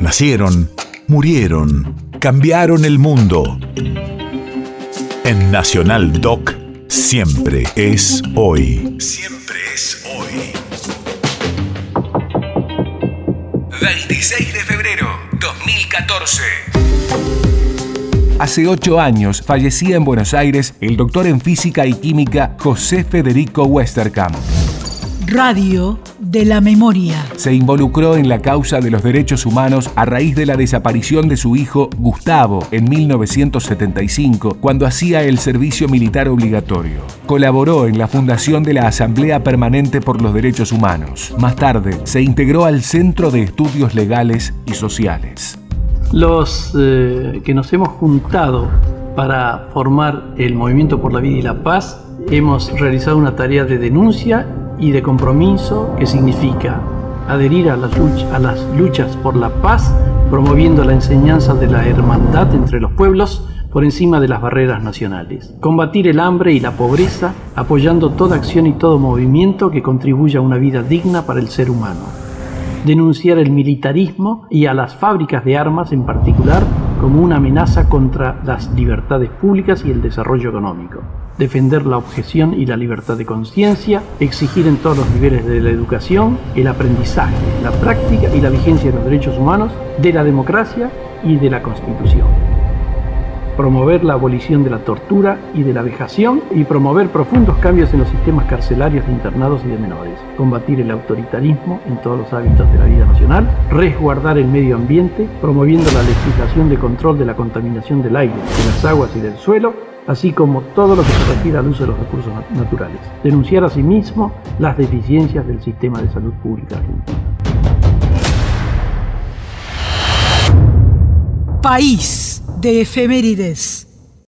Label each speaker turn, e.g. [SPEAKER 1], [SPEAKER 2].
[SPEAKER 1] Nacieron, murieron, cambiaron el mundo. En Nacional Doc, siempre es hoy. Siempre es hoy. 26 de febrero 2014.
[SPEAKER 2] Hace ocho años fallecía en Buenos Aires el doctor en física y química José Federico Westerkamp.
[SPEAKER 3] Radio de la Memoria.
[SPEAKER 2] Se involucró en la causa de los derechos humanos a raíz de la desaparición de su hijo Gustavo en 1975, cuando hacía el servicio militar obligatorio. Colaboró en la fundación de la Asamblea Permanente por los Derechos Humanos. Más tarde, se integró al Centro de Estudios Legales y Sociales.
[SPEAKER 4] Los eh, que nos hemos juntado para formar el Movimiento por la Vida y la Paz hemos realizado una tarea de denuncia y de compromiso que significa adherir a las, luchas por la paz, promoviendo la enseñanza de la hermandad entre los pueblos por encima de las barreras nacionales. Combatir el hambre y la pobreza, apoyando toda acción y todo movimiento que contribuya a una vida digna para el ser humano. Denunciar el militarismo y a las fábricas de armas en particular como una amenaza contra las libertades públicas y el desarrollo económico defender la objeción y la libertad de conciencia, exigir en todos los niveles de la educación el aprendizaje, la práctica y la vigencia de los derechos humanos, de la democracia y de la Constitución. Promover la abolición de la tortura y de la vejación y promover profundos cambios en los sistemas carcelarios de internados y de menores. Combatir el autoritarismo en todos los hábitos de la vida nacional. Resguardar el medio ambiente, promoviendo la legislación de control de la contaminación del aire, de las aguas y del suelo así como todo lo que se refiere al uso de los recursos naturales. Denunciar asimismo las deficiencias del sistema de salud pública argentino.
[SPEAKER 3] País de efemérides.